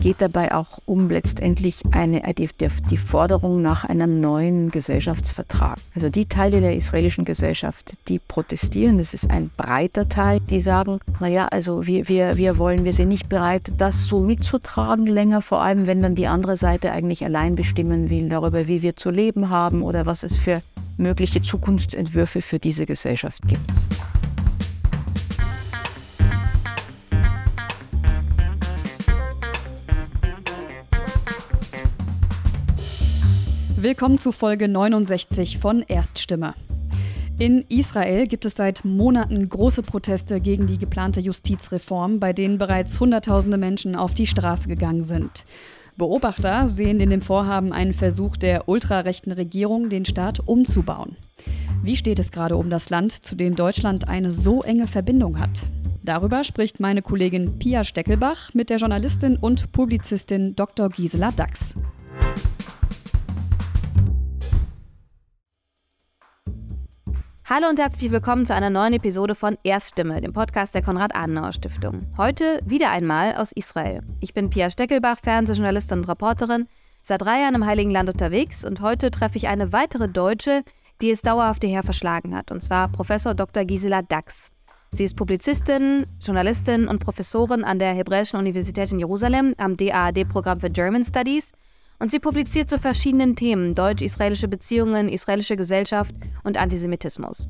geht dabei auch um letztendlich eine, die, die Forderung nach einem neuen Gesellschaftsvertrag. Also die Teile der israelischen Gesellschaft, die protestieren, das ist ein breiter Teil, die sagen, naja, also wir, wir, wir wollen, wir sind nicht bereit, das so mitzutragen länger, vor allem wenn dann die andere Seite eigentlich allein bestimmen will darüber, wie wir zu leben haben oder was es für mögliche Zukunftsentwürfe für diese Gesellschaft gibt. Willkommen zu Folge 69 von Erststimme. In Israel gibt es seit Monaten große Proteste gegen die geplante Justizreform, bei denen bereits Hunderttausende Menschen auf die Straße gegangen sind. Beobachter sehen in dem Vorhaben einen Versuch der ultrarechten Regierung, den Staat umzubauen. Wie steht es gerade um das Land, zu dem Deutschland eine so enge Verbindung hat? Darüber spricht meine Kollegin Pia Steckelbach mit der Journalistin und Publizistin Dr. Gisela Dax. Hallo und herzlich willkommen zu einer neuen Episode von Erststimme, dem Podcast der Konrad-Adenauer-Stiftung. Heute wieder einmal aus Israel. Ich bin Pia Steckelbach, Fernsehjournalistin und Reporterin, seit drei Jahren im Heiligen Land unterwegs und heute treffe ich eine weitere Deutsche, die es dauerhaft hierher verschlagen hat, und zwar Professor Dr. Gisela Dax. Sie ist Publizistin, Journalistin und Professorin an der Hebräischen Universität in Jerusalem am DAAD-Programm für German Studies und sie publiziert zu verschiedenen Themen deutsch-israelische Beziehungen, israelische Gesellschaft und Antisemitismus.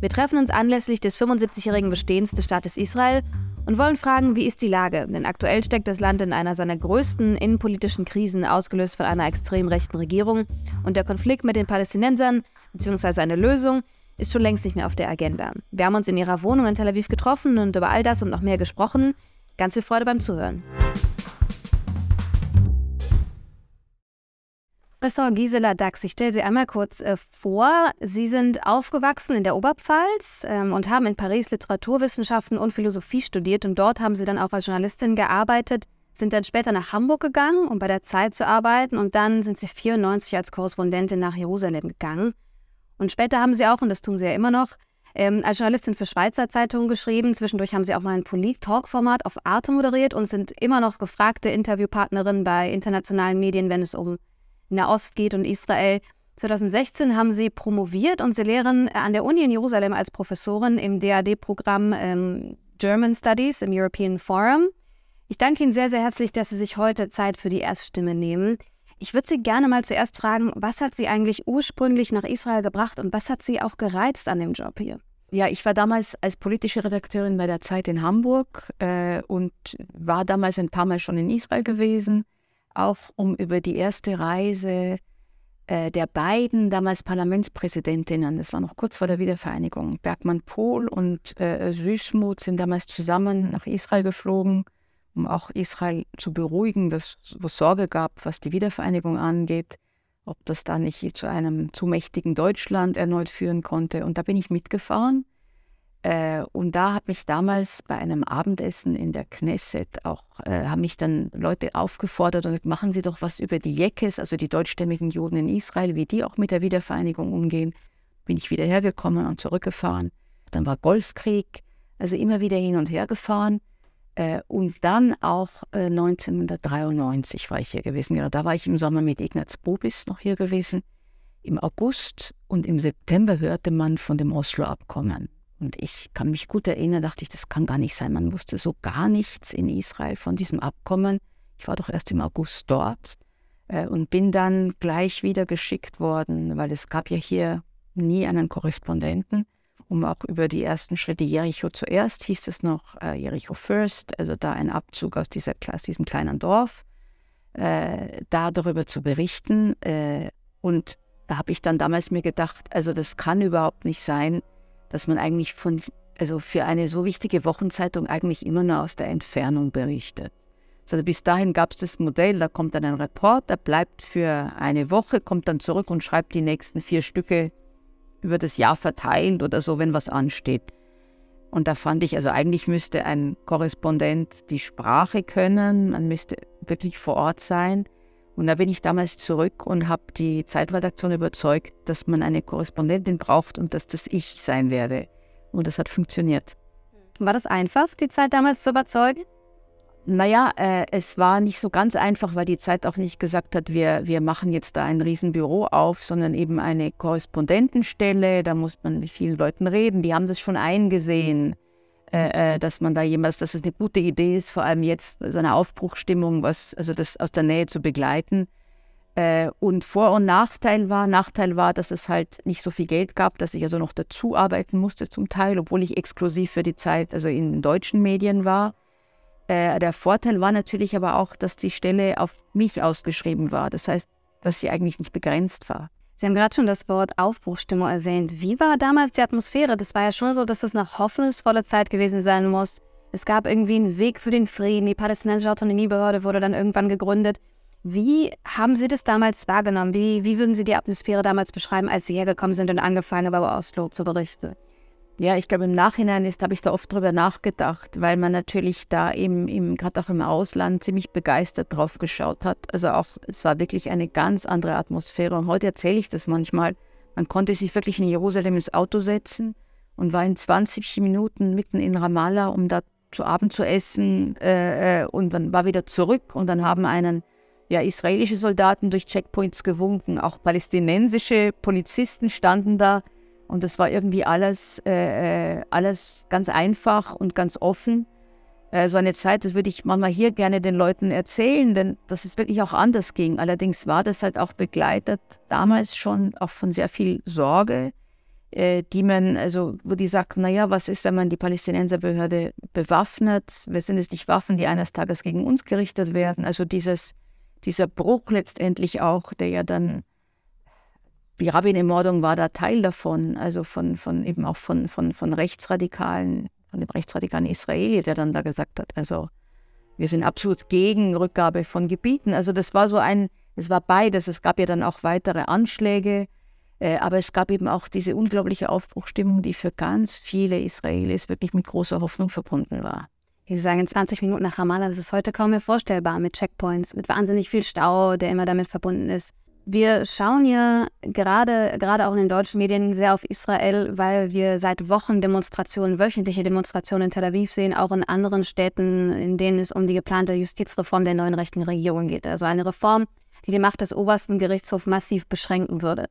Wir treffen uns anlässlich des 75-jährigen Bestehens des Staates Israel und wollen fragen, wie ist die Lage? Denn aktuell steckt das Land in einer seiner größten innenpolitischen Krisen, ausgelöst von einer extrem rechten Regierung. Und der Konflikt mit den Palästinensern, beziehungsweise eine Lösung, ist schon längst nicht mehr auf der Agenda. Wir haben uns in ihrer Wohnung in Tel Aviv getroffen und über all das und noch mehr gesprochen. Ganz viel Freude beim Zuhören. Professor Gisela Dax, ich stelle Sie einmal kurz äh, vor. Sie sind aufgewachsen in der Oberpfalz ähm, und haben in Paris Literaturwissenschaften und Philosophie studiert und dort haben Sie dann auch als Journalistin gearbeitet, sind dann später nach Hamburg gegangen, um bei der Zeit zu arbeiten und dann sind Sie 94 als Korrespondentin nach Jerusalem gegangen. Und später haben Sie auch, und das tun Sie ja immer noch, ähm, als Journalistin für Schweizer Zeitungen geschrieben. Zwischendurch haben Sie auch mal ein Polit-Talk-Format auf Arte moderiert und sind immer noch gefragte Interviewpartnerin bei internationalen Medien, wenn es um Nahost geht und Israel. 2016 haben sie promoviert und sie lehren an der Uni in Jerusalem als Professorin im DAD-Programm ähm, German Studies im European Forum. Ich danke Ihnen sehr, sehr herzlich, dass Sie sich heute Zeit für die Erststimme nehmen. Ich würde Sie gerne mal zuerst fragen, was hat Sie eigentlich ursprünglich nach Israel gebracht und was hat Sie auch gereizt an dem Job hier? Ja, ich war damals als politische Redakteurin bei der Zeit in Hamburg äh, und war damals ein paar Mal schon in Israel gewesen auch um über die erste Reise äh, der beiden damals Parlamentspräsidentinnen, das war noch kurz vor der Wiedervereinigung, Bergmann-Pohl und äh, Süßmuth sind damals zusammen nach Israel geflogen, um auch Israel zu beruhigen, dass es Sorge gab, was die Wiedervereinigung angeht, ob das da nicht zu einem zu mächtigen Deutschland erneut führen konnte. Und da bin ich mitgefahren und da hat mich damals bei einem Abendessen in der Knesset auch, äh, haben mich dann Leute aufgefordert und machen Sie doch was über die Jekes, also die deutschstämmigen Juden in Israel, wie die auch mit der Wiedervereinigung umgehen. Bin ich wieder hergekommen und zurückgefahren. Dann war Golfkrieg, also immer wieder hin und her gefahren. Äh, und dann auch 1993 äh, war ich hier gewesen. Genau, da war ich im Sommer mit Ignaz Bobis noch hier gewesen. Im August und im September hörte man von dem Oslo-Abkommen. Und ich kann mich gut erinnern, dachte ich, das kann gar nicht sein. Man wusste so gar nichts in Israel von diesem Abkommen. Ich war doch erst im August dort äh, und bin dann gleich wieder geschickt worden, weil es gab ja hier nie einen Korrespondenten, um auch über die ersten Schritte Jericho zuerst hieß es noch äh, Jericho First, also da ein Abzug aus, dieser, aus diesem kleinen Dorf, äh, da darüber zu berichten. Und da habe ich dann damals mir gedacht, also das kann überhaupt nicht sein, dass man eigentlich von, also für eine so wichtige Wochenzeitung eigentlich immer nur aus der Entfernung berichtet. Also bis dahin gab es das Modell, da kommt dann ein Reporter, bleibt für eine Woche, kommt dann zurück und schreibt die nächsten vier Stücke über das Jahr verteilt oder so, wenn was ansteht. Und da fand ich, also eigentlich müsste ein Korrespondent die Sprache können, man müsste wirklich vor Ort sein. Und da bin ich damals zurück und habe die Zeitredaktion überzeugt, dass man eine Korrespondentin braucht und dass das ich sein werde. Und das hat funktioniert. War das einfach, die Zeit damals zu überzeugen? Naja, äh, es war nicht so ganz einfach, weil die Zeit auch nicht gesagt hat, wir, wir machen jetzt da ein Riesenbüro auf, sondern eben eine Korrespondentenstelle. Da muss man mit vielen Leuten reden. Die haben das schon eingesehen, äh, äh, dass man da jemals, dass es eine gute Idee ist, vor allem jetzt so eine Aufbruchstimmung, was, also das aus der Nähe zu begleiten. Äh, und Vor- und Nachteil war, Nachteil war, dass es halt nicht so viel Geld gab, dass ich also noch dazu arbeiten musste zum Teil, obwohl ich exklusiv für die Zeit also in deutschen Medien war. Äh, der Vorteil war natürlich aber auch, dass die Stelle auf mich ausgeschrieben war. Das heißt, dass sie eigentlich nicht begrenzt war. Sie haben gerade schon das Wort Aufbruchstimmung erwähnt. Wie war damals die Atmosphäre? Das war ja schon so, dass es eine hoffnungsvolle Zeit gewesen sein muss. Es gab irgendwie einen Weg für den Frieden. Die palästinensische Autonomiebehörde wurde dann irgendwann gegründet. Wie haben Sie das damals wahrgenommen? Wie, wie würden Sie die Atmosphäre damals beschreiben, als Sie hergekommen sind und angefangen haben, über Oslo zu berichten? Ja, ich glaube, im Nachhinein habe ich da oft drüber nachgedacht, weil man natürlich da eben, eben gerade auch im Ausland ziemlich begeistert drauf geschaut hat. Also auch, es war wirklich eine ganz andere Atmosphäre. Und heute erzähle ich das manchmal. Man konnte sich wirklich in Jerusalem ins Auto setzen und war in 20 Minuten mitten in Ramallah, um da zu Abend zu essen. Äh, äh und dann war wieder zurück und dann haben einen ja, israelische Soldaten durch Checkpoints gewunken, auch palästinensische Polizisten standen da und das war irgendwie alles, äh, äh, alles ganz einfach und ganz offen. Äh, so eine Zeit, das würde ich manchmal hier gerne den Leuten erzählen, denn dass es wirklich auch anders ging. Allerdings war das halt auch begleitet damals schon auch von sehr viel Sorge, äh, die man, also wo die sagten, naja, was ist, wenn man die Palästinenserbehörde bewaffnet? Wir sind es nicht Waffen, die eines Tages gegen uns gerichtet werden. Also dieses dieser Bruch letztendlich auch, der ja dann, die Rabbin-Ermordung war da Teil davon, also von, von eben auch von, von, von Rechtsradikalen, von dem rechtsradikalen Israeli, der dann da gesagt hat, also wir sind absolut gegen Rückgabe von Gebieten. Also das war so ein, es war beides. Es gab ja dann auch weitere Anschläge, äh, aber es gab eben auch diese unglaubliche Aufbruchstimmung, die für ganz viele Israelis wirklich mit großer Hoffnung verbunden war. Sie sagen 20 Minuten nach Ramallah, das ist heute kaum mehr vorstellbar mit Checkpoints, mit wahnsinnig viel Stau, der immer damit verbunden ist. Wir schauen ja gerade, gerade auch in den deutschen Medien sehr auf Israel, weil wir seit Wochen Demonstrationen, wöchentliche Demonstrationen in Tel Aviv sehen, auch in anderen Städten, in denen es um die geplante Justizreform der neuen rechten Regierung geht. Also eine Reform, die die Macht des obersten Gerichtshofs massiv beschränken würde.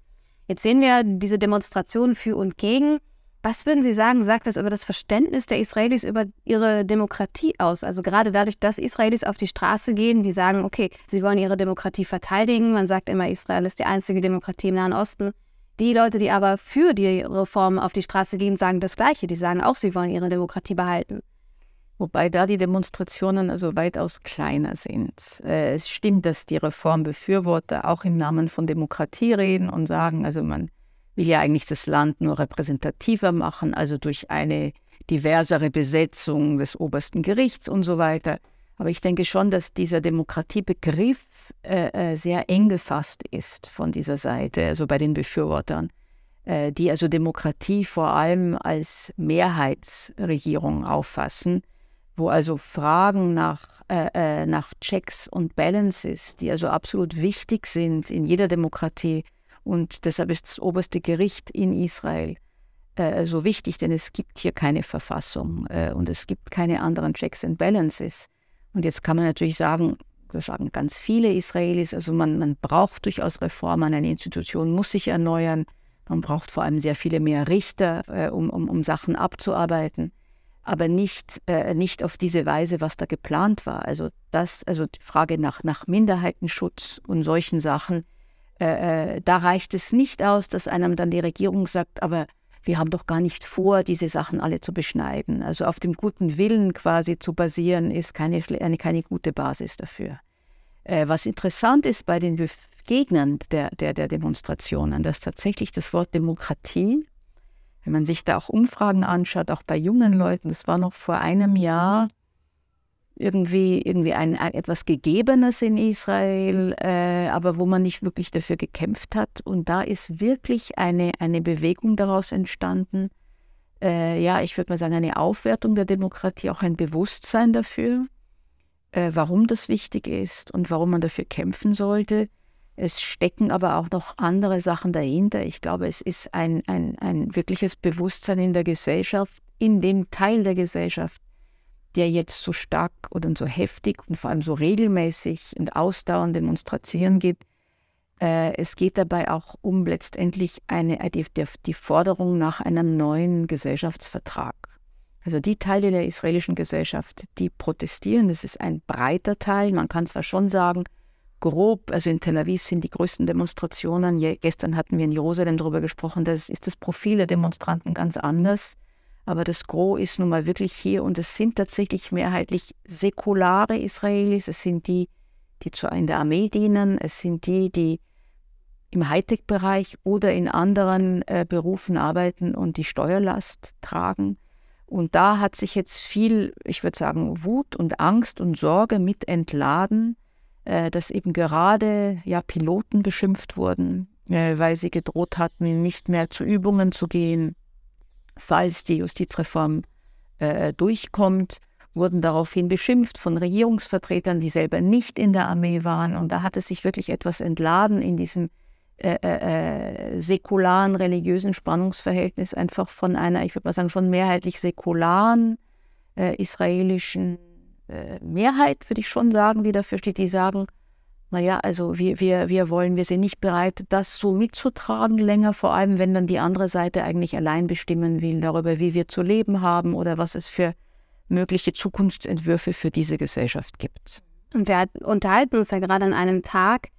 Jetzt sehen wir diese Demonstrationen für und gegen. Was würden Sie sagen, sagt das über das Verständnis der Israelis über ihre Demokratie aus? Also gerade dadurch, dass Israelis auf die Straße gehen, die sagen, okay, sie wollen ihre Demokratie verteidigen. Man sagt immer, Israel ist die einzige Demokratie im Nahen Osten. Die Leute, die aber für die Reformen auf die Straße gehen, sagen das Gleiche. Die sagen auch, sie wollen ihre Demokratie behalten. Wobei da die Demonstrationen also weitaus kleiner sind. Äh, es stimmt, dass die Reformbefürworter auch im Namen von Demokratie reden und sagen, also man will ja eigentlich das Land nur repräsentativer machen, also durch eine diversere Besetzung des obersten Gerichts und so weiter. Aber ich denke schon, dass dieser Demokratiebegriff äh, äh, sehr eng gefasst ist von dieser Seite, also bei den Befürwortern, äh, die also Demokratie vor allem als Mehrheitsregierung auffassen, wo also Fragen nach, äh, äh nach Checks und Balances, die also absolut wichtig sind in jeder Demokratie, und deshalb ist das oberste Gericht in Israel äh, so wichtig, denn es gibt hier keine Verfassung äh, und es gibt keine anderen Checks and Balances. Und jetzt kann man natürlich sagen, wir sagen ganz viele Israelis, also man, man braucht durchaus Reformen, eine Institution muss sich erneuern, man braucht vor allem sehr viele mehr Richter, äh, um, um, um Sachen abzuarbeiten, aber nicht, äh, nicht auf diese Weise, was da geplant war. Also das, also die Frage nach, nach Minderheitenschutz und solchen Sachen, äh, äh, da reicht es nicht aus, dass einem dann die Regierung sagt, aber wir haben doch gar nicht vor, diese Sachen alle zu beschneiden. Also auf dem guten Willen quasi zu basieren, ist keine, eine, keine gute Basis dafür. Äh, was interessant ist bei den Gegnern der, der, der Demonstrationen, dass tatsächlich das Wort Demokratie, wenn man sich da auch Umfragen anschaut, auch bei jungen Leuten, das war noch vor einem Jahr, irgendwie, irgendwie ein, ein etwas Gegebenes in Israel, äh, aber wo man nicht wirklich dafür gekämpft hat. Und da ist wirklich eine, eine Bewegung daraus entstanden. Äh, ja, ich würde mal sagen, eine Aufwertung der Demokratie, auch ein Bewusstsein dafür, äh, warum das wichtig ist und warum man dafür kämpfen sollte. Es stecken aber auch noch andere Sachen dahinter. Ich glaube, es ist ein, ein, ein wirkliches Bewusstsein in der Gesellschaft, in dem Teil der Gesellschaft, der jetzt so stark oder so heftig und vor allem so regelmäßig und ausdauernd demonstrieren gibt. Äh, es geht dabei auch um letztendlich eine, die, die Forderung nach einem neuen Gesellschaftsvertrag. Also die Teile der israelischen Gesellschaft, die protestieren, das ist ein breiter Teil. Man kann zwar schon sagen, grob, also in Tel Aviv sind die größten Demonstrationen. Gestern hatten wir in Jerusalem darüber gesprochen, da ist das Profil der Demonstranten ganz anders. Aber das Gros ist nun mal wirklich hier und es sind tatsächlich mehrheitlich säkulare Israelis. Es sind die, die zu in der Armee dienen. Es sind die, die im Hightech-Bereich oder in anderen äh, Berufen arbeiten und die Steuerlast tragen. Und da hat sich jetzt viel, ich würde sagen, Wut und Angst und Sorge mit entladen, äh, dass eben gerade ja, Piloten beschimpft wurden, äh, weil sie gedroht hatten, nicht mehr zu Übungen zu gehen, falls die Justizreform äh, durchkommt, wurden daraufhin beschimpft von Regierungsvertretern, die selber nicht in der Armee waren. Und da hat es sich wirklich etwas entladen in diesem äh, äh, äh säkularen, religiösen Spannungsverhältnis, einfach von einer, ich würde mal sagen, von mehrheitlich säkularen äh, israelischen äh, Mehrheit, würde ich schon sagen, die dafür steht, die sagen, naja, also wir, wir, wir wollen, wir sind nicht bereit, das so mitzutragen länger, vor allem wenn dann die andere Seite eigentlich allein bestimmen will darüber, wie wir zu leben haben oder was es für mögliche Zukunftsentwürfe für diese Gesellschaft gibt. Und wir unterhalten uns ja gerade an einem Tag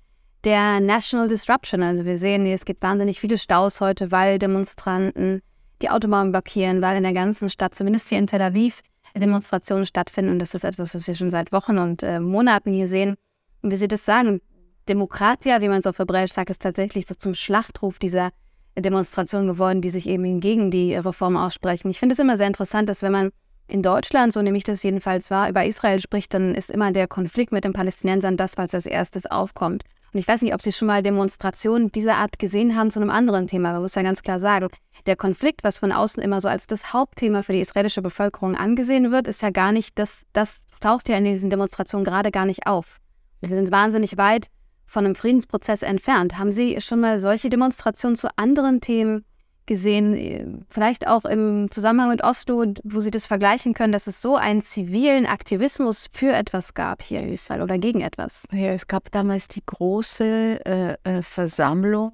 der National Disruption. Also wir sehen, es gibt wahnsinnig viele Staus heute, weil Demonstranten die Autobahn blockieren, weil in der ganzen Stadt, zumindest hier in Tel Aviv, Demonstrationen stattfinden. Und das ist etwas, was wir schon seit Wochen und äh, Monaten hier sehen. Und wie Sie das sagen, Demokratia, wie man es auf Hebräisch sagt, ist tatsächlich so zum Schlachtruf dieser Demonstration geworden, die sich eben gegen die Reform aussprechen. Ich finde es immer sehr interessant, dass wenn man in Deutschland, so nehme ich das jedenfalls wahr, über Israel spricht, dann ist immer der Konflikt mit den Palästinensern das, was als erstes aufkommt. Und ich weiß nicht, ob Sie schon mal Demonstrationen dieser Art gesehen haben zu einem anderen Thema. Man muss ja ganz klar sagen, der Konflikt, was von außen immer so als das Hauptthema für die israelische Bevölkerung angesehen wird, ist ja gar nicht, das, das taucht ja in diesen Demonstrationen gerade gar nicht auf. Wir sind wahnsinnig weit von einem Friedensprozess entfernt. Haben Sie schon mal solche Demonstrationen zu anderen Themen gesehen, vielleicht auch im Zusammenhang mit Oslo, wo Sie das vergleichen können, dass es so einen zivilen Aktivismus für etwas gab hier in Israel oder gegen etwas? Ja, es gab damals die große äh, äh, Versammlung,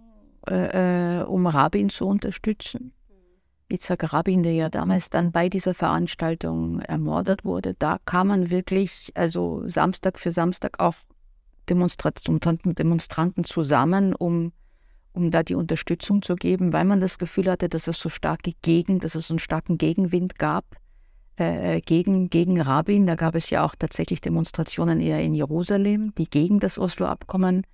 äh, äh um Rabin zu unterstützen. Yitzhak Rabin, der ja damals dann bei dieser Veranstaltung ermordet wurde, da kam man wirklich, also Samstag für Samstag auch Demonstranten, Demonstranten zusammen, um, um da die Unterstützung zu geben, weil man das Gefühl hatte, dass es so starke Gegen, dass es so einen starken Gegenwind gab äh, äh, gegen, gegen Rabin. Da gab es ja auch tatsächlich Demonstrationen eher in Jerusalem, die gegen das Oslo-Abkommen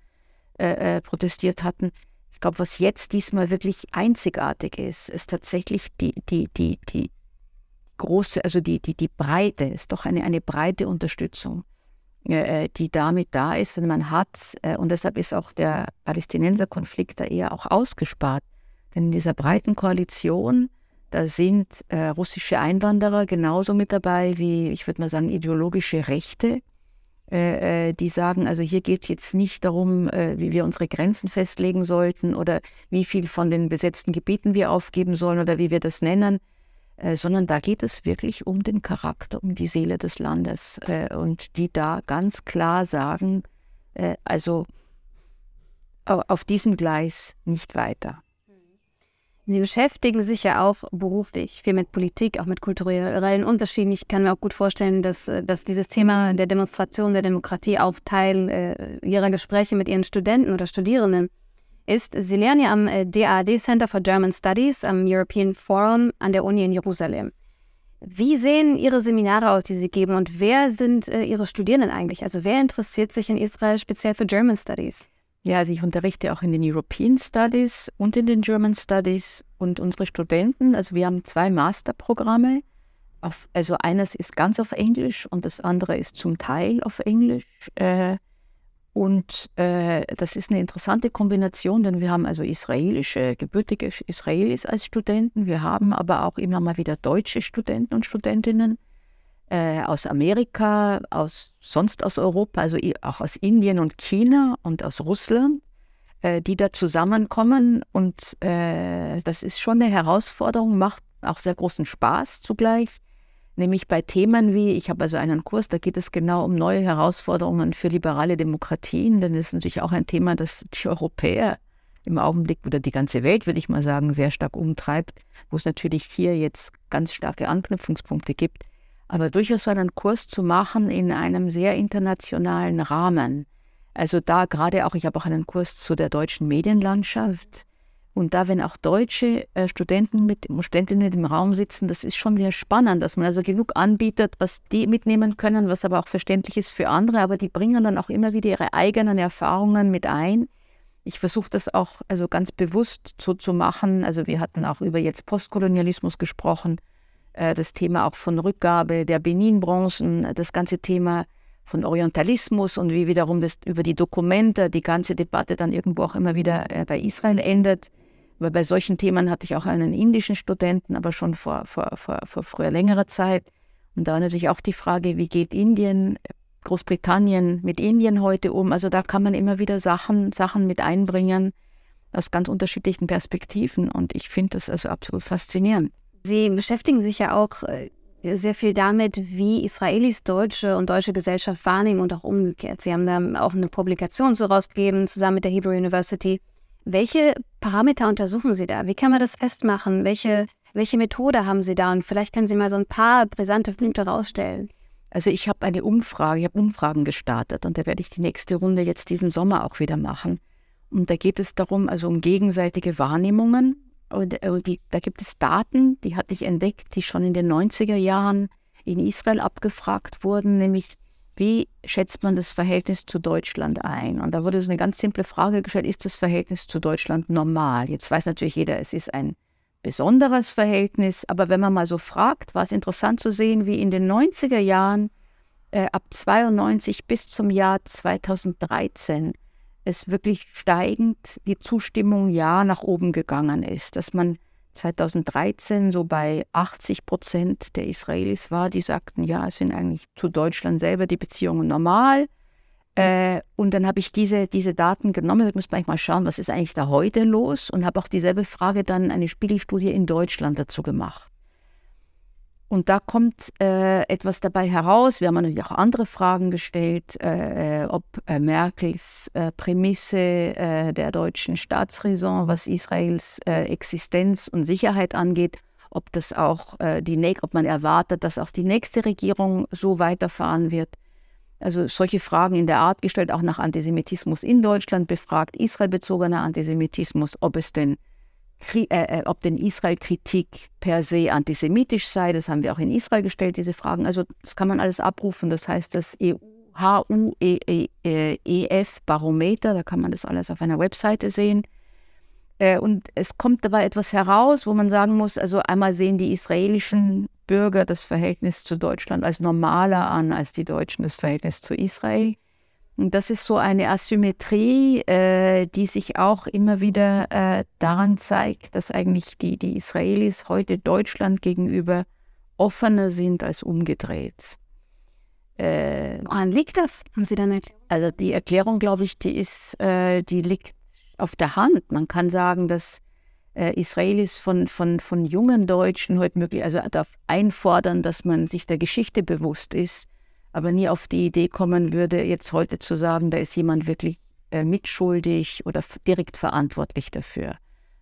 äh, äh, protestiert hatten. Ich glaube, was jetzt diesmal wirklich einzigartig ist, ist tatsächlich die, die, die, die große, also die, die, die Breite, ist doch eine, eine breite Unterstützung die damit da ist. Und man hat, äh, und deshalb ist auch der Palästinenserkonflikt da eher auch ausgespart. Denn in dieser breiten Koalition, da sind äh, russische Einwanderer genauso mit dabei wie, ich würde mal sagen, ideologische Rechte, äh, äh, die sagen, also hier geht es jetzt nicht darum, äh, wie wir unsere Grenzen festlegen sollten oder wie viel von den besetzten Gebieten wir aufgeben sollen oder wie wir das nennen, äh, sondern da geht es wirklich um den Charakter, um die Seele des Landes äh, und die da ganz klar sagen, äh, also auf diesem Gleis nicht weiter. Sie beschäftigen sich ja auch beruflich viel mit Politik, auch mit kulturellen Unterschieden. Ich kann mir auch gut vorstellen, dass, äh, dass dieses Thema der Demonstration der Demokratie auch Teil äh, Ihrer Gespräche mit Ihren Studenten oder Studierenden ist, Sie lernen ja am äh, DAAD Center for German Studies am European Forum an der Uni in Jerusalem. Wie sehen Ihre Seminare aus, die Sie geben und wer sind äh, Ihre Studierenden eigentlich? Also wer interessiert sich in Israel speziell für German Studies? Ja, also ich unterrichte auch in den European Studies und in den German Studies und unsere Studenten, also wir haben zwei Masterprogramme. Auf, also eines ist ganz auf Englisch und das andere ist zum Teil auf Englisch. Äh, und äh, das ist eine interessante Kombination, denn wir haben also israelische, gebürtige Israelis als Studenten, wir haben aber auch immer mal wieder deutsche Studenten und Studentinnen äh, aus Amerika, aus sonst aus Europa, also auch aus Indien und China und aus Russland, äh, die da zusammenkommen. Und äh, das ist schon eine Herausforderung, macht auch sehr großen Spaß zugleich Nämlich bei Themen wie, ich habe also einen Kurs, da geht es genau um neue Herausforderungen für liberale Demokratien, denn das ist natürlich auch ein Thema, das die Europäer im Augenblick oder die ganze Welt, würde ich mal sagen, sehr stark umtreibt, wo es natürlich hier jetzt ganz starke Anknüpfungspunkte gibt. Aber durchaus so einen Kurs zu machen in einem sehr internationalen Rahmen. Also da gerade auch, ich habe auch einen Kurs zu der deutschen Medienlandschaft. Und da, wenn auch deutsche äh, Studenten mit Studentinnen im Raum sitzen, das ist schon sehr spannend, dass man also genug anbietet, was die mitnehmen können, was aber auch verständlich ist für andere. Aber die bringen dann auch immer wieder ihre eigenen Erfahrungen mit ein ich versuche das auch also ganz bewusst so zu machen. Also wir hatten auch über jetzt Postkolonialismus gesprochen, äh, das Thema auch von Rückgabe der Benin-Bronzen, das ganze Thema von Orientalismus und wie wiederum das über die Dokumente, die ganze Debatte dann irgendwo auch immer wieder äh, bei Israel endet. Weil bei solchen Themen hatte ich auch einen indischen Studenten, aber schon vor, vor, vor, vor früher längerer Zeit. Und da natürlich auch die Frage, wie geht Indien Großbritannien mit Indien heute um. Also da kann man immer wieder Sachen, Sachen mit einbringen aus ganz unterschiedlichen Perspektiven. Und ich finde das also absolut faszinierend. Sie beschäftigen sich ja auch äh, sehr viel damit, wie Israelis deutsche und deutsche Gesellschaft wahrnehmen und auch umgekehrt. Sie haben da auch eine Publikation so rausgegeben, zusammen mit der Hebrew University. Welche Parameter untersuchen Sie da? Wie kann man das festmachen? Welche, welche Methode haben Sie da? Und vielleicht können Sie mal so ein paar brisante Punkte rausstellen. Also ich habe eine Umfrage, ich habe Umfragen gestartet und da werde ich die nächste Runde jetzt diesen Sommer auch wieder machen. Und da geht es darum, also um gegenseitige Wahrnehmungen. Und, äh, die, da gibt es Daten, die hatte ich entdeckt, die schon in den 90er Jahren in Israel abgefragt wurden, nämlich wie schätzt man das Verhältnis zu Deutschland ein? Und da wurde so eine ganz simple Frage gestellt, ist das Verhältnis zu Deutschland normal? Jetzt weiß natürlich jeder, es ist ein besonderes Verhältnis. Aber wenn man mal so fragt, war es interessant zu sehen, wie in den 90er Jahren äh, ab 92 bis zum Jahr 2013 es wirklich steigend die Zustimmung ja nach oben gegangen ist, dass man 2013 so bei 80 Prozent der Israelis war, die sagten, ja, es sind eigentlich zu Deutschland selber die Beziehungen normal. Äh, und dann habe ich diese, diese Daten genommen, ich muss manchmal schauen, was ist eigentlich da heute los und habe auch dieselbe Frage dann eine Spiegelstudie in Deutschland dazu gemacht. Und da kommt äh, etwas dabei heraus. Wir haben natürlich auch andere Fragen gestellt, äh, äh ob äh, Merkels äh, Prämisse der deutschen Staatsräson, was Israels Existenz und Sicherheit angeht, ob das auch die, ob man erwartet, dass auch die nächste Regierung so weiterfahren wird. Also solche Fragen in der Art gestellt, auch nach Antisemitismus in Deutschland befragt, israelbezogener Antisemitismus, ob es denn, äh, äh, ob denn Israel-Kritik per se antisemitisch sei. Das haben wir auch in Israel gestellt, diese Fragen. Also das kann man alles abrufen. Das heißt, das EU HUES-Barometer, da kann man das alles auf einer Webseite sehen. Äh, und es kommt dabei etwas heraus, wo man sagen muss, also einmal sehen die israelischen Bürger das Verhältnis zu Deutschland als normaler an als die Deutschen das Verhältnis zu Israel. Und das ist so eine Asymmetrie, äh, die sich auch immer wieder äh, daran zeigt, dass eigentlich die, die Israelis heute Deutschland gegenüber offener sind als umgedreht. Äh, Woran liegt das? Haben Sie da nicht? Also die Erklärung, glaube ich, die ist, äh, die liegt auf der Hand. Man kann sagen, dass äh, Israelis von, von, von jungen Deutschen heute möglich, also darf einfordern, dass man sich der Geschichte bewusst ist, aber nie auf die Idee kommen würde, jetzt heute zu sagen, da ist jemand wirklich äh, mitschuldig oder direkt verantwortlich dafür.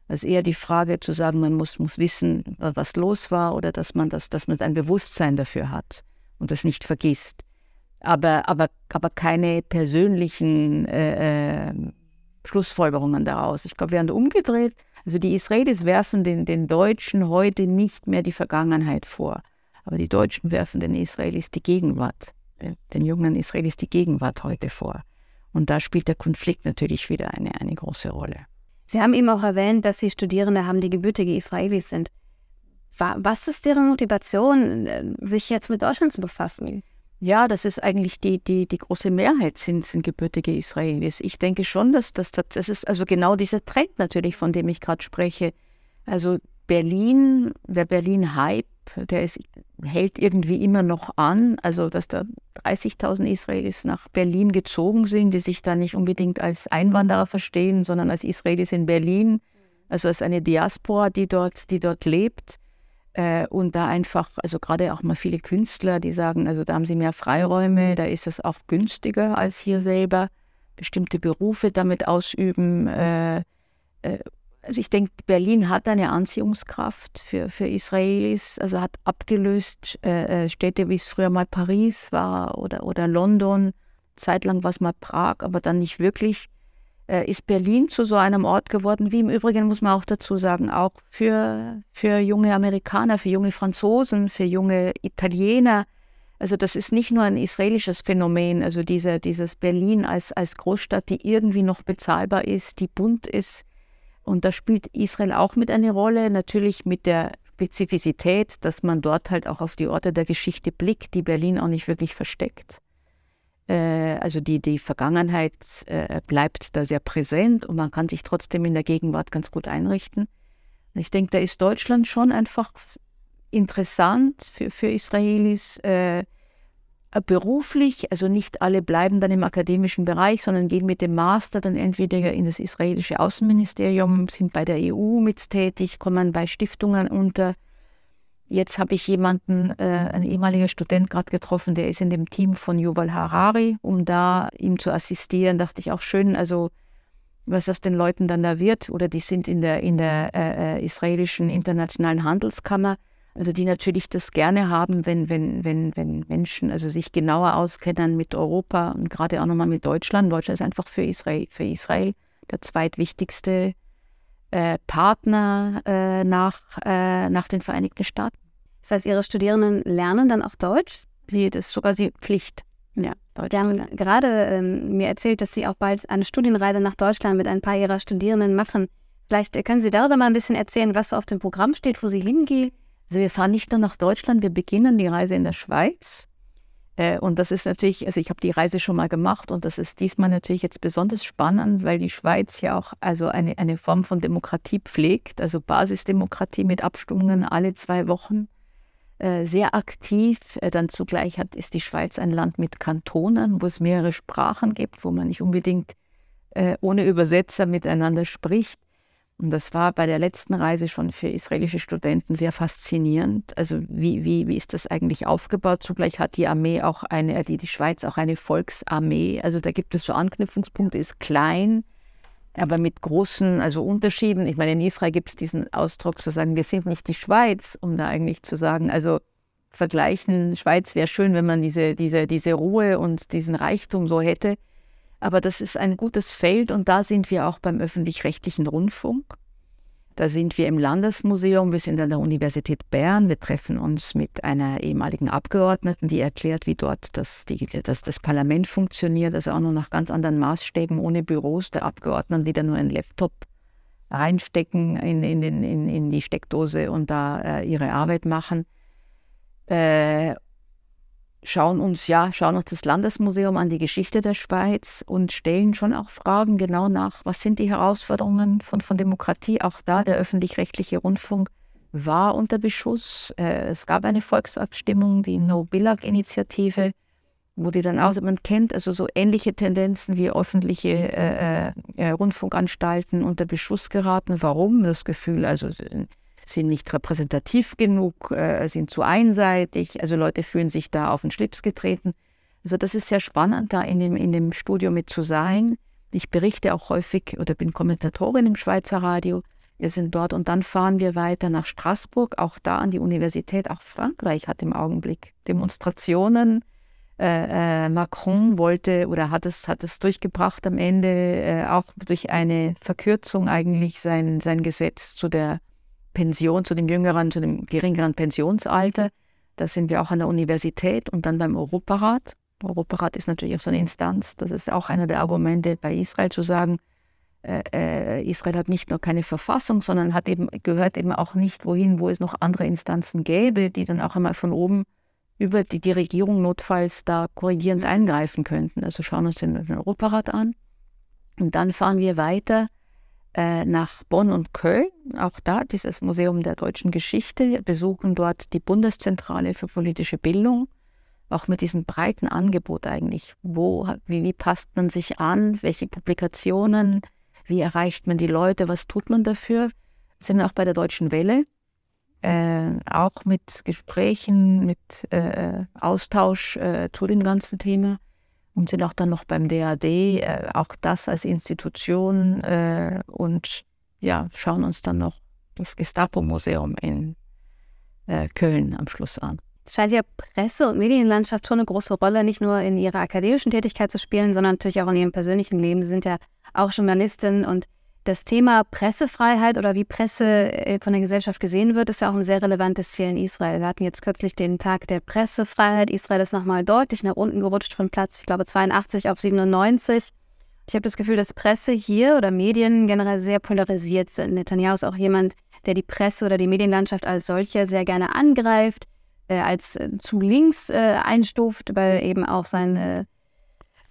Ist eher die Frage zu sagen, man muss, muss wissen, was los war oder dass man das, dass man ein Bewusstsein dafür hat und das nicht vergisst. Aber, aber, aber keine persönlichen äh, äh Schlussfolgerungen daraus. Ich glaube, während umgedreht, also die Israelis werfen den, den Deutschen heute nicht mehr die Vergangenheit vor, aber die Deutschen werfen den Israelis die Gegenwart, den jungen Israelis die Gegenwart heute vor. Und da spielt der Konflikt natürlich wieder eine, eine große Rolle. Sie haben eben auch erwähnt, dass Sie Studierende haben, die gebürtige Israelis sind. Was ist deren Motivation, äh, sich jetzt mit Deutschland zu befassen? Ja, das ist eigentlich die, die, die große Mehrheit sind, sind gebürtige Israelis. Ich denke schon, dass das, das ist also genau dieser Trend natürlich, von dem ich gerade spreche. Also Berlin, der Berlin-Hype, der ist, hält irgendwie immer noch an. Also, dass da 30.000 Israelis nach Berlin gezogen sind, die sich da nicht unbedingt als Einwanderer verstehen, sondern als Israelis in Berlin, also als eine Diaspora, die dort, die dort lebt. Äh, und da einfach, also gerade auch mal viele Künstler, die sagen, also da haben sie mehr Freiräume, da ist es auch günstiger als hier selber, bestimmte Berufe damit ausüben. Äh, äh, also ich denke, Berlin hat eine Anziehungskraft für, für Israelis, also hat abgelöst äh, äh Städte, wie es früher mal Paris war oder, oder London. Zeitlang war es mal Prag, aber dann nicht wirklich äh, ist Berlin zu so einem Ort geworden, wie im Übrigen muss man auch dazu sagen, auch für, für junge Amerikaner, für junge Franzosen, für junge Italiener. Also das ist nicht nur ein israelisches Phänomen, also diese, dieses Berlin als, als Großstadt, die irgendwie noch bezahlbar ist, die bunt ist. Und da spielt Israel auch mit eine Rolle, natürlich mit der Spezifizität, dass man dort halt auch auf die Orte der Geschichte blickt, die Berlin auch nicht wirklich versteckt. Äh, also die, die Vergangenheit äh, bleibt da sehr präsent und man kann sich trotzdem in der Gegenwart ganz gut einrichten. Und ich denke, da ist Deutschland schon einfach interessant für, für Israelis. Äh, beruflich, also nicht alle bleiben dann im akademischen Bereich, sondern gehen mit dem Master dann entweder in das israelische Außenministerium, sind bei der EU mit tätig, kommen bei Stiftungen unter Jetzt habe ich jemanden, äh, ein ehemaliger Student gerade getroffen, der ist in dem Team von Yuval Harari, um da ihm zu assistieren. Dachte ich auch schön, also was aus den Leuten dann da wird. Oder die sind in der, in der äh, äh, israelischen internationalen Handelskammer, also die natürlich das gerne haben, wenn, wenn, wenn, wenn Menschen also sich genauer auskennen mit Europa und gerade auch nochmal mit Deutschland. Deutschland ist einfach für Israel, für Israel der zweitwichtigste äh, Partner äh, nach, äh, nach den Vereinigten Staaten. Das heißt, Ihre Studierenden lernen dann auch Deutsch? Sie, das ist sogar die Pflicht. Ja, Deutsch. Sie haben gerade ähm, mir erzählt, dass Sie auch bald eine Studienreise nach Deutschland mit ein paar Ihrer Studierenden machen. Vielleicht äh, können Sie darüber mal ein bisschen erzählen, was so auf dem Programm steht, wo Sie hingehen. Also wir fahren nicht nur nach Deutschland, wir beginnen die Reise in der Schweiz. Äh, und das ist natürlich, also ich habe die Reise schon mal gemacht und das ist diesmal natürlich jetzt besonders spannend, weil die Schweiz ja auch also eine, eine Form von Demokratie pflegt, also Basisdemokratie mit Abstimmungen alle zwei Wochen. Äh, sehr aktiv. Äh, dann zugleich hat, ist die Schweiz ein Land mit Kantonen, wo es mehrere Sprachen gibt, wo man nicht unbedingt ohne Übersetzer miteinander spricht. Und das war bei der letzten Reise schon für israelische Studenten sehr faszinierend. Also wie, wie, wie ist das eigentlich aufgebaut? Zugleich hat die Armee auch eine, die, die Schweiz auch eine Volksarmee. Also da gibt es so Anknüpfungspunkte, ist klein, aber mit großen also Unterschieden. Ich meine, in Israel gibt es diesen Ausdruck zu sagen, wir sind nicht die Schweiz, um da eigentlich zu sagen, also vergleichen, Schweiz wäre schön, wenn man diese, diese, diese Ruhe und diesen Reichtum so hätte. Aber das ist ein gutes Feld und da sind wir auch beim öffentlich-rechtlichen Rundfunk. Da sind wir im Landesmuseum, wir sind an der Universität Bern, wir treffen uns mit einer ehemaligen Abgeordneten, die erklärt, wie dort das, die, das, das Parlament funktioniert, also auch noch nach ganz anderen Maßstäben, ohne Büros der Abgeordneten, die da nur einen Laptop reinstecken in, in, in, in die Steckdose und da äh, ihre Arbeit machen. Äh, schauen uns ja, schauen uns das Landesmuseum an, die Geschichte der Schweiz und stellen schon auch Fragen genau nach, was sind die Herausforderungen von, von Demokratie. Auch da der öffentlich-rechtliche Rundfunk war unter Beschuss. Äh, es gab eine Volksabstimmung, die No-Billag-Initiative, wo die dann auch, man kennt also so ähnliche Tendenzen wie öffentliche äh, äh, Rundfunkanstalten unter Beschuss geraten. Warum? Das Gefühl, also sind nicht repräsentativ genug, äh, sind zu einseitig. Also Leute fühlen sich da auf den Schlips getreten. Also das ist sehr spannend, da in dem, in dem Studio mit zu sein. Ich berichte auch häufig oder bin Kommentatorin im Schweizer Radio. Wir sind dort und dann fahren wir weiter nach Straßburg, auch da an die Universität. Auch Frankreich hat im Augenblick Demonstrationen. Äh, äh, Macron wollte oder hat es, hat es durchgebracht am Ende, äh, auch durch eine Verkürzung eigentlich sein, sein Gesetz zu der Pension, zu dem jüngeren, zu dem geringeren Pensionsalter. Da sind wir auch an der Universität und dann beim Europarat. Europarat ist natürlich auch so eine Instanz. Das ist auch einer der Argumente bei Israel zu sagen, äh, äh, Israel hat nicht nur keine Verfassung, sondern hat eben, gehört eben auch nicht wohin, wo es noch andere Instanzen gäbe, die dann auch einmal von oben über die, die Regierung notfalls da korrigierend eingreifen könnten. Also schauen uns den, den Europarat an. Und dann fahren wir weiter äh, nach Bonn und Köln, auch da dieses Museum der deutschen Geschichte, besuchen dort die Bundeszentrale für politische Bildung, auch mit diesem breiten Angebot eigentlich. Wo, wie, wie passt man sich an, welche Publikationen, wie erreicht man die Leute, was tut man dafür? Sind auch bei der Deutschen Welle, äh, auch mit Gesprächen, mit äh, Austausch äh, zu dem ganzen Thema und sind auch dann noch beim DAD, äh, auch das als Institution äh, und ja, schauen uns dann noch das Gestapo-Museum in äh, Köln am Schluss an. Es scheint ja Presse- und Medienlandschaft schon eine große Rolle, nicht nur in ihrer akademischen Tätigkeit zu spielen, sondern natürlich auch in ihrem persönlichen Leben. Sie sind ja auch Journalistin und das Thema Pressefreiheit oder wie Presse äh, von der Gesellschaft gesehen wird, ist ja auch ein sehr relevantes hier in Israel. Wir hatten jetzt kürzlich den Tag der Pressefreiheit. Israel ist nochmal deutlich nach unten gerutscht von Platz, ich glaube, 82 auf 97. Ich habe das Gefühl, dass Presse hier oder Medien generell sehr polarisiert sind. Netanyahu ist auch jemand, der die Presse oder die Medienlandschaft als solche sehr gerne angreift, äh, als äh, zu links äh, einstuft, weil eben auch seine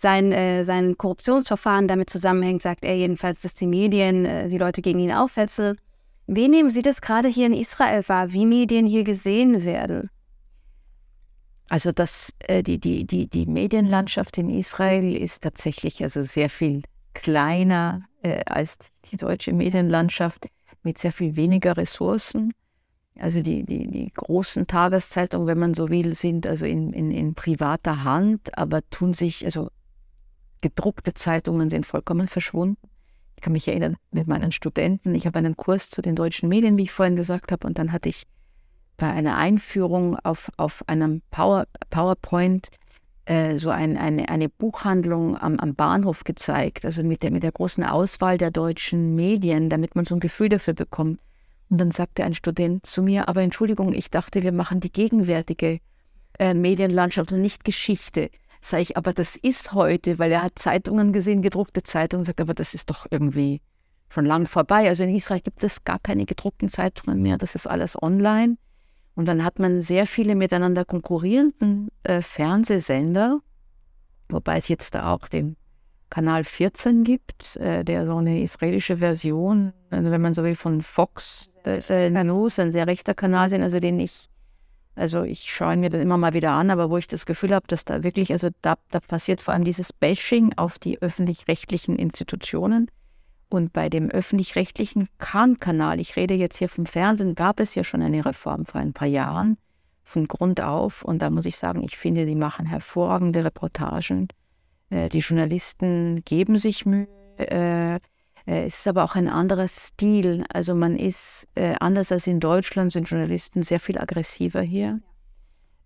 sein, äh, sein Korruptionsverfahren damit zusammenhängt, sagt er jedenfalls, dass die Medien äh, die Leute gegen ihn aufhetzen. Wie nehmen Sie das gerade hier in Israel wahr, wie Medien hier gesehen werden? Also das, äh, die, die, die, die Medienlandschaft in Israel ist tatsächlich also sehr viel kleiner äh, als die deutsche Medienlandschaft mit sehr viel weniger Ressourcen. Also die, die, die großen Tageszeitungen, wenn man so will, sind also in, in, in privater Hand, aber tun sich, also gedruckte Zeitungen sind vollkommen verschwunden. Ich kann mich erinnern mit meinen Studenten, ich habe einen Kurs zu den deutschen Medien, wie ich vorhin gesagt habe, und dann hatte ich bei einer Einführung auf, auf einem Power, PowerPoint äh, so ein, eine, eine Buchhandlung am, am Bahnhof gezeigt, also mit der, mit der großen Auswahl der deutschen Medien, damit man so ein Gefühl dafür bekommt. Und dann sagte ein Student zu mir, aber Entschuldigung, ich dachte, wir machen die gegenwärtige äh, Medienlandschaft und nicht Geschichte. Sage ich, aber das ist heute, weil er hat Zeitungen gesehen, gedruckte Zeitungen, sagt, aber das ist doch irgendwie schon lang vorbei. Also in Israel gibt es gar keine gedruckten Zeitungen mehr, das ist alles online. Und dann hat man sehr viele miteinander konkurrierenden äh, Fernsehsender, wobei es jetzt da auch den Kanal 14 gibt, äh, der so eine israelische Version, also wenn man so will, von Fox äh, News, ein sehr rechter Kanal sind, also den ich also ich schaue mir das immer mal wieder an, aber wo ich das Gefühl habe, dass da wirklich, also da, da passiert vor allem dieses Bashing auf die öffentlich-rechtlichen Institutionen. Und bei dem öffentlich-rechtlichen Kahn-Kanal, ich rede jetzt hier vom Fernsehen, gab es ja schon eine Reform vor ein paar Jahren von Grund auf. Und da muss ich sagen, ich finde, die machen hervorragende Reportagen. Äh, die Journalisten geben sich Mühe. Äh, es ist aber auch ein anderer Stil. Also man ist, äh, anders als in Deutschland, sind Journalisten sehr viel aggressiver hier.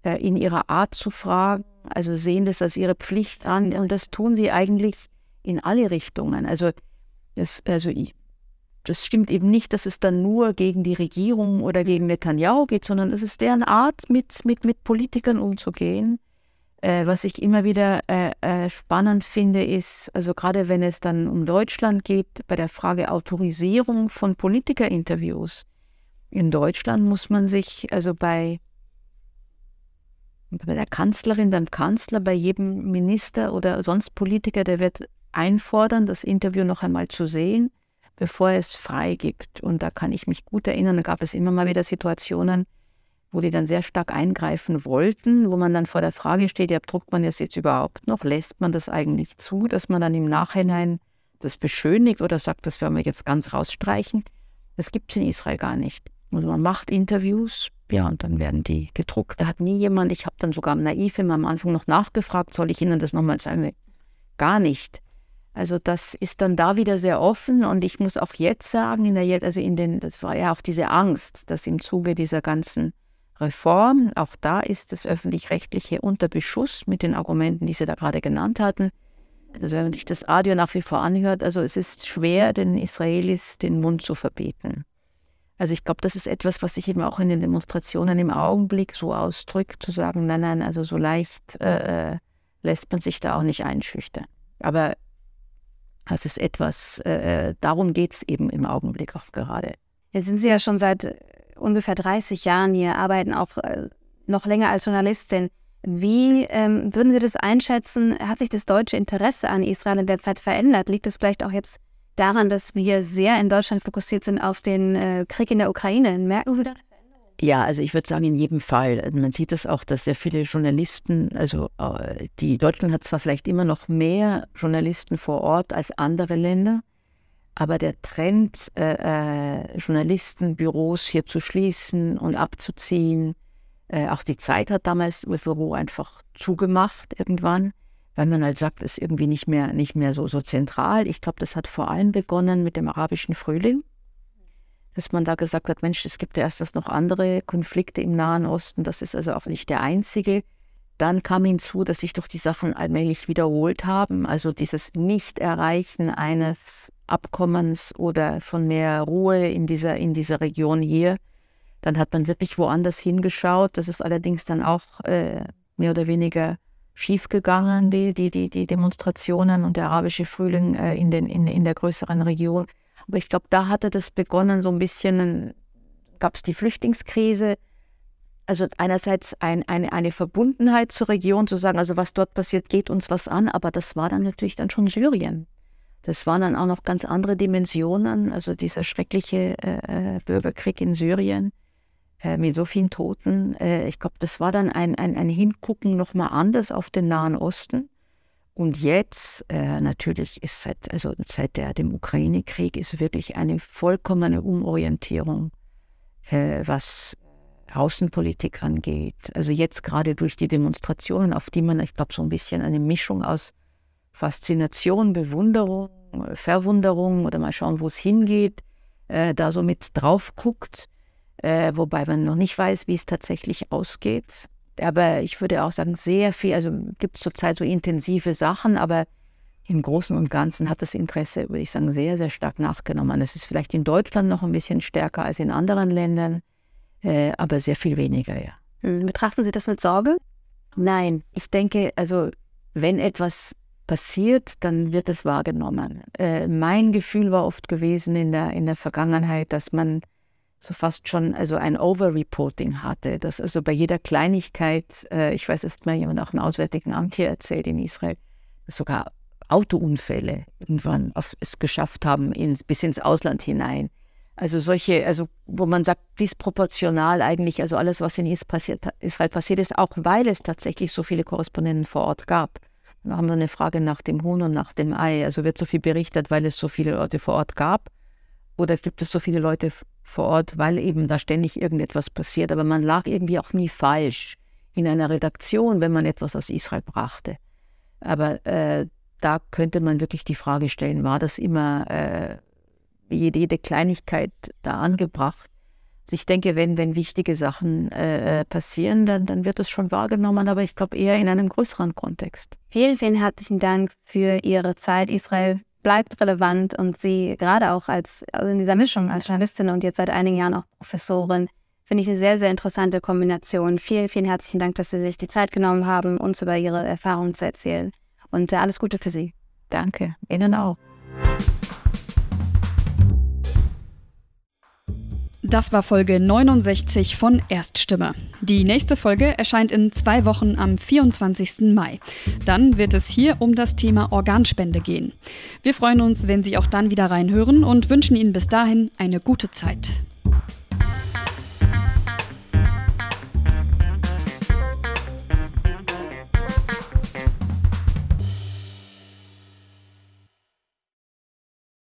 Äh, in ihrer Art zu fragen, also sehen das als ihre Pflicht an. Und das tun sie eigentlich in alle Richtungen. Also, das, also das stimmt eben nicht, dass es dann nur gegen die Regierung oder gegen Netanyahu geht, sondern es ist deren Art, mit, mit, mit Politikern umzugehen. Äh, was ich immer wieder äh, äh, spannend finde, ist, also gerade wenn es dann um Deutschland geht, bei der Frage Autorisierung von Politikerinterviews. In Deutschland muss man sich, also bei, bei der Kanzlerin, beim Kanzler, bei jedem Minister oder sonst Politiker, der wird einfordern, das Interview noch einmal zu sehen, bevor er es freigibt. Und da kann ich mich gut erinnern, da gab es immer mal wieder Situationen, wo die dann sehr stark eingreifen wollten, wo man dann vor der Frage steht, ja, druckt man das jetzt überhaupt noch? Lässt man das eigentlich zu, dass man dann im Nachhinein das beschönigt oder sagt, das werden wir jetzt ganz rausstreichen? Das gibt es in Israel gar nicht. Also man macht Interviews, ja, und dann werden die gedruckt. Da hat nie jemand, ich habe dann sogar naiv immer am Anfang noch nachgefragt, soll ich Ihnen das nochmal sagen? Gar nicht. Also das ist dann da wieder sehr offen und ich muss auch jetzt sagen, in der, also in den, das war ja auch diese Angst, dass im Zuge dieser ganzen Reform. Auch da ist das öffentlich-rechtliche unter Beschuss mit den Argumenten, die Sie da gerade genannt hatten. Also wenn man sich das Audio nach wie vor anhört, also es ist schwer, den Israelis den Mund zu verbieten. Also ich glaube, das ist etwas, was sich eben auch in den Demonstrationen im Augenblick so ausdrückt, zu sagen, nein, nein, also so leicht äh, äh lässt man sich da auch nicht einschüchtern. Aber das ist etwas, äh, äh darum geht es eben im Augenblick auch gerade. Jetzt sind Sie ja schon seit ungefähr 30 Jahren hier, arbeiten auch äh, noch länger als Journalistin. Wie ähm, würden Sie das einschätzen? Hat sich das deutsche Interesse an Israel in der Zeit verändert? Liegt es vielleicht auch jetzt daran, dass wir sehr in Deutschland fokussiert sind auf den äh, Krieg in der Ukraine? Merken Sie da eine Veränderung? Ja, also ich würde sagen, in jedem Fall. Man sieht das auch, dass sehr viele Journalisten, also äh, die Deutschland hat zwar vielleicht immer noch mehr Journalisten vor Ort als andere Länder, Aber der Trend, äh, äh, Journalistenbüros hier zu schließen und abzuziehen, äh, auch die Zeit hat damals das Büro einfach zugemacht irgendwann, weil man halt sagt, es ist irgendwie nicht mehr, nicht mehr so, so zentral. Ich glaube, das hat vor allem begonnen mit dem arabischen Frühling, dass man da gesagt hat, Mensch, es gibt ja erst noch andere Konflikte im Nahen Osten, das ist also auch nicht der einzige. Dann kam hinzu, dass sich doch die Sachen allmählich wiederholt haben. Also dieses Nicht-Erreichen eines Abkommens oder von mehr Ruhe in dieser, in dieser Region hier. Dann hat man wirklich woanders hingeschaut. Das ist allerdings dann auch äh, mehr oder weniger schiefgegangen, die, die, die, die Demonstrationen und der arabische Frühling äh, in, den, in, in der größeren Region. Aber ich glaube, da hatte das begonnen, so ein bisschen, gab es die Flüchtlingskrise, also einerseits ein, eine, eine Verbundenheit zur Region, zu sagen, also was dort passiert, geht uns was an, aber das war dann natürlich dann schon Syrien. Das waren dann auch noch ganz andere Dimensionen, also dieser schreckliche äh, äh Bürgerkrieg in Syrien äh, mit so vielen Toten. Äh, ich glaube, das war dann ein, ein, ein Hingucken nochmal anders auf den Nahen Osten. Und jetzt äh, natürlich ist seit, also seit der, dem Ukraine-Krieg ist wirklich eine vollkommene Umorientierung, äh, was Außenpolitik angeht. Also jetzt gerade durch die Demonstrationen, auf die man, ich glaube, so ein bisschen eine Mischung aus Faszination, Bewunderung, Verwunderung oder mal schauen, wo es hingeht, äh, da so mit drauf guckt, äh, wobei man noch nicht weiß, wie es tatsächlich ausgeht. Aber ich würde auch sagen, sehr viel, also gibt es zurzeit so intensive Sachen, aber im Großen und Ganzen hat das Interesse, würde ich sagen, sehr, sehr stark nachgenommen. Es ist vielleicht in Deutschland noch ein bisschen stärker als in anderen Ländern äh, aber sehr viel weniger, ja. Hm, betrachten Sie das mit Sorge? Nein, ich denke, also wenn etwas passiert, dann wird es wahrgenommen. Äh, mein Gefühl war oft gewesen in der, in der Vergangenheit, dass man so fast schon also ein Overreporting hatte, dass also bei jeder Kleinigkeit, äh, ich weiß, es hat mir jemand auch im Auswärtigen Amt hier erzählt in Israel, sogar Autounfälle irgendwann auf, es geschafft haben, in, bis ins Ausland hinein. Also solche, also wo man sagt, disproportional eigentlich, also alles, was in Israel passiert ist, auch weil es tatsächlich so viele Korrespondenten vor Ort gab. Wir haben dann eine Frage nach dem Huhn und nach dem Ei. Also wird so viel berichtet, weil es so viele Leute vor Ort gab? Oder gibt es so viele Leute vor Ort, weil eben da ständig irgendetwas passiert? Aber man lag irgendwie auch nie falsch in einer Redaktion, wenn man etwas aus Israel brachte. Aber äh, da könnte man wirklich die Frage stellen, war das immer äh, jede, jede Kleinigkeit da angebracht. Ich denke, wenn, wenn wichtige Sachen äh, passieren, dann, dann wird es schon wahrgenommen, aber ich glaube eher in einem größeren Kontext. Vielen, vielen herzlichen Dank für Ihre Zeit. Israel bleibt relevant und Sie gerade auch als also in dieser Mischung als Journalistin und jetzt seit einigen Jahren auch Professorin, finde ich eine sehr, sehr interessante Kombination. Vielen, vielen herzlichen Dank, dass Sie sich die Zeit genommen haben, uns über Ihre Erfahrungen zu erzählen. Und äh, alles Gute für Sie. Danke, Ihnen auch. Das war Folge 69 von Erststimme. Die nächste Folge erscheint in zwei Wochen am 24. Mai. Dann wird es hier um das Thema Organspende gehen. Wir freuen uns, wenn Sie auch dann wieder reinhören und wünschen Ihnen bis dahin eine gute Zeit.